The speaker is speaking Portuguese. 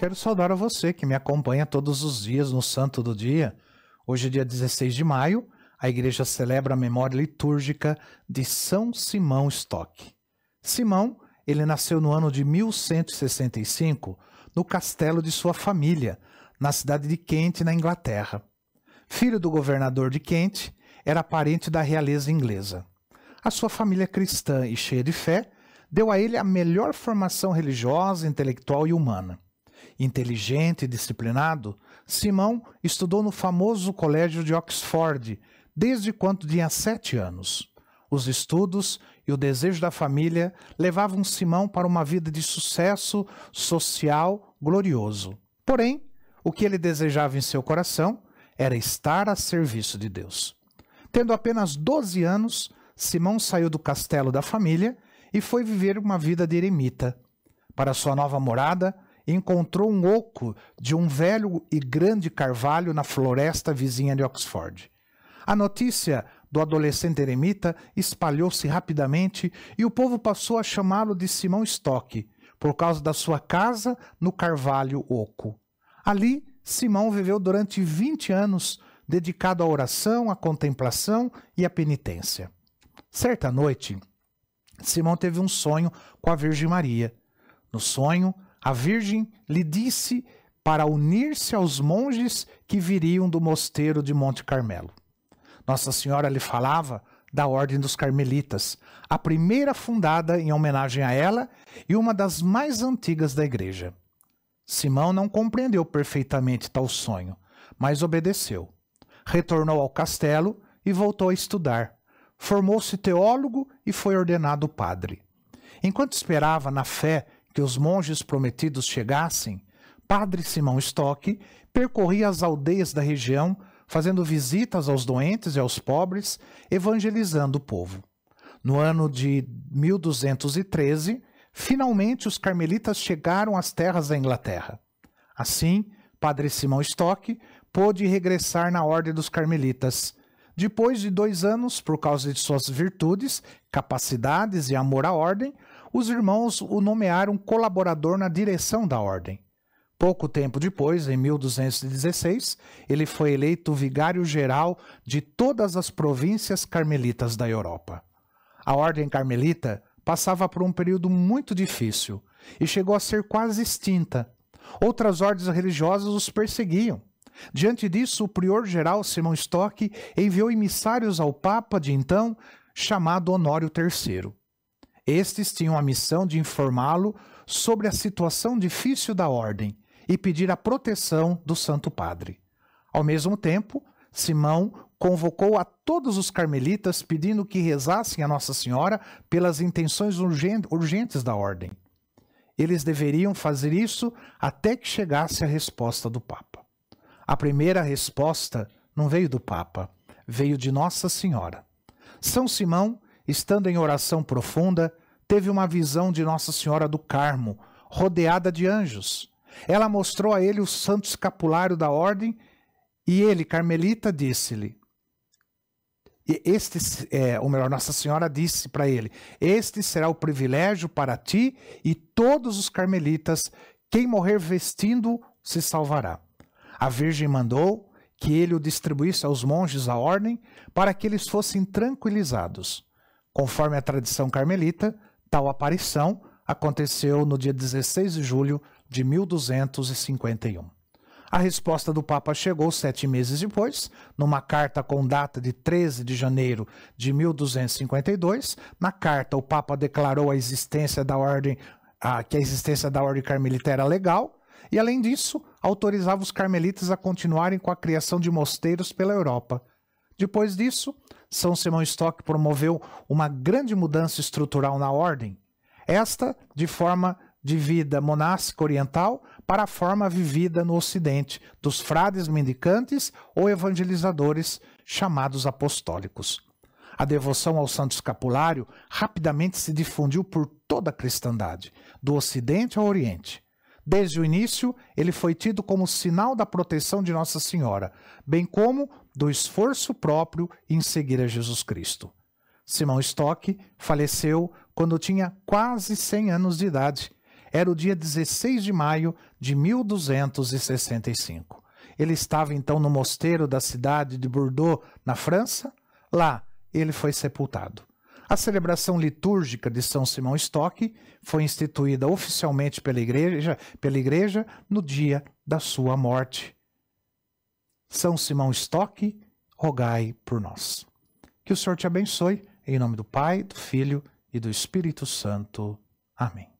Quero saudar a você que me acompanha todos os dias no Santo do Dia. Hoje, é dia 16 de maio, a igreja celebra a memória litúrgica de São Simão Stock. Simão, ele nasceu no ano de 1165 no castelo de sua família, na cidade de Kent, na Inglaterra. Filho do governador de Kent, era parente da realeza inglesa. A sua família cristã e cheia de fé deu a ele a melhor formação religiosa, intelectual e humana. Inteligente e disciplinado, Simão estudou no famoso colégio de Oxford desde quando tinha sete anos. Os estudos e o desejo da família levavam Simão para uma vida de sucesso social glorioso. Porém, o que ele desejava em seu coração era estar a serviço de Deus. Tendo apenas 12 anos, Simão saiu do castelo da família e foi viver uma vida de eremita. Para sua nova morada, encontrou um oco de um velho e grande carvalho na floresta vizinha de Oxford. A notícia do adolescente eremita espalhou-se rapidamente e o povo passou a chamá-lo de Simão Stock, por causa da sua casa no Carvalho Oco. Ali, Simão viveu durante 20 anos, dedicado à oração, à contemplação e à penitência. Certa noite, Simão teve um sonho com a Virgem Maria. No sonho, a Virgem lhe disse para unir-se aos monges que viriam do mosteiro de Monte Carmelo. Nossa Senhora lhe falava da Ordem dos Carmelitas, a primeira fundada em homenagem a ela e uma das mais antigas da Igreja. Simão não compreendeu perfeitamente tal sonho, mas obedeceu. Retornou ao castelo e voltou a estudar. Formou-se teólogo e foi ordenado padre. Enquanto esperava na fé que os monges prometidos chegassem, Padre Simão Stock percorria as aldeias da região, fazendo visitas aos doentes e aos pobres, evangelizando o povo. No ano de 1213, finalmente os carmelitas chegaram às terras da Inglaterra. Assim, Padre Simão Stock pôde regressar na Ordem dos Carmelitas, depois de dois anos, por causa de suas virtudes, capacidades e amor à ordem, os irmãos o nomearam colaborador na direção da ordem. Pouco tempo depois, em 1216, ele foi eleito vigário-geral de todas as províncias carmelitas da Europa. A ordem carmelita passava por um período muito difícil e chegou a ser quase extinta. Outras ordens religiosas os perseguiam. Diante disso, o prior-geral Simão Stock enviou emissários ao Papa de então, chamado Honório III. Estes tinham a missão de informá-lo sobre a situação difícil da ordem e pedir a proteção do Santo Padre. Ao mesmo tempo, Simão convocou a todos os carmelitas pedindo que rezassem a Nossa Senhora pelas intenções urgentes da ordem. Eles deveriam fazer isso até que chegasse a resposta do Papa. A primeira resposta não veio do Papa, veio de Nossa Senhora. São Simão, estando em oração profunda, teve uma visão de Nossa Senhora do Carmo, rodeada de anjos. Ela mostrou a ele o santo escapulário da ordem e ele, carmelita, disse-lhe: este, é, ou melhor, Nossa Senhora disse para ele: Este será o privilégio para ti e todos os carmelitas. Quem morrer vestindo se salvará. A Virgem mandou que ele o distribuísse aos monges da ordem para que eles fossem tranquilizados. Conforme a tradição carmelita, tal aparição aconteceu no dia 16 de julho de 1251. A resposta do Papa chegou sete meses depois, numa carta com data de 13 de janeiro de 1252. Na carta, o Papa declarou a existência da ordem, a, que a existência da ordem carmelita era legal e, além disso, autorizava os carmelitas a continuarem com a criação de mosteiros pela Europa. Depois disso, São Simão Stock promoveu uma grande mudança estrutural na ordem, esta de forma de vida monástica oriental para a forma vivida no Ocidente dos frades mendicantes ou evangelizadores chamados apostólicos. A devoção ao Santo Escapulário rapidamente se difundiu por toda a cristandade, do Ocidente ao Oriente. Desde o início, ele foi tido como sinal da proteção de Nossa Senhora, bem como do esforço próprio em seguir a Jesus Cristo. Simão Stock faleceu quando tinha quase 100 anos de idade. Era o dia 16 de maio de 1265. Ele estava então no mosteiro da cidade de Bordeaux, na França. Lá ele foi sepultado. A celebração litúrgica de São Simão Stock foi instituída oficialmente pela igreja, pela igreja no dia da sua morte. São Simão Stock, rogai por nós. Que o Senhor te abençoe, em nome do Pai, do Filho e do Espírito Santo. Amém.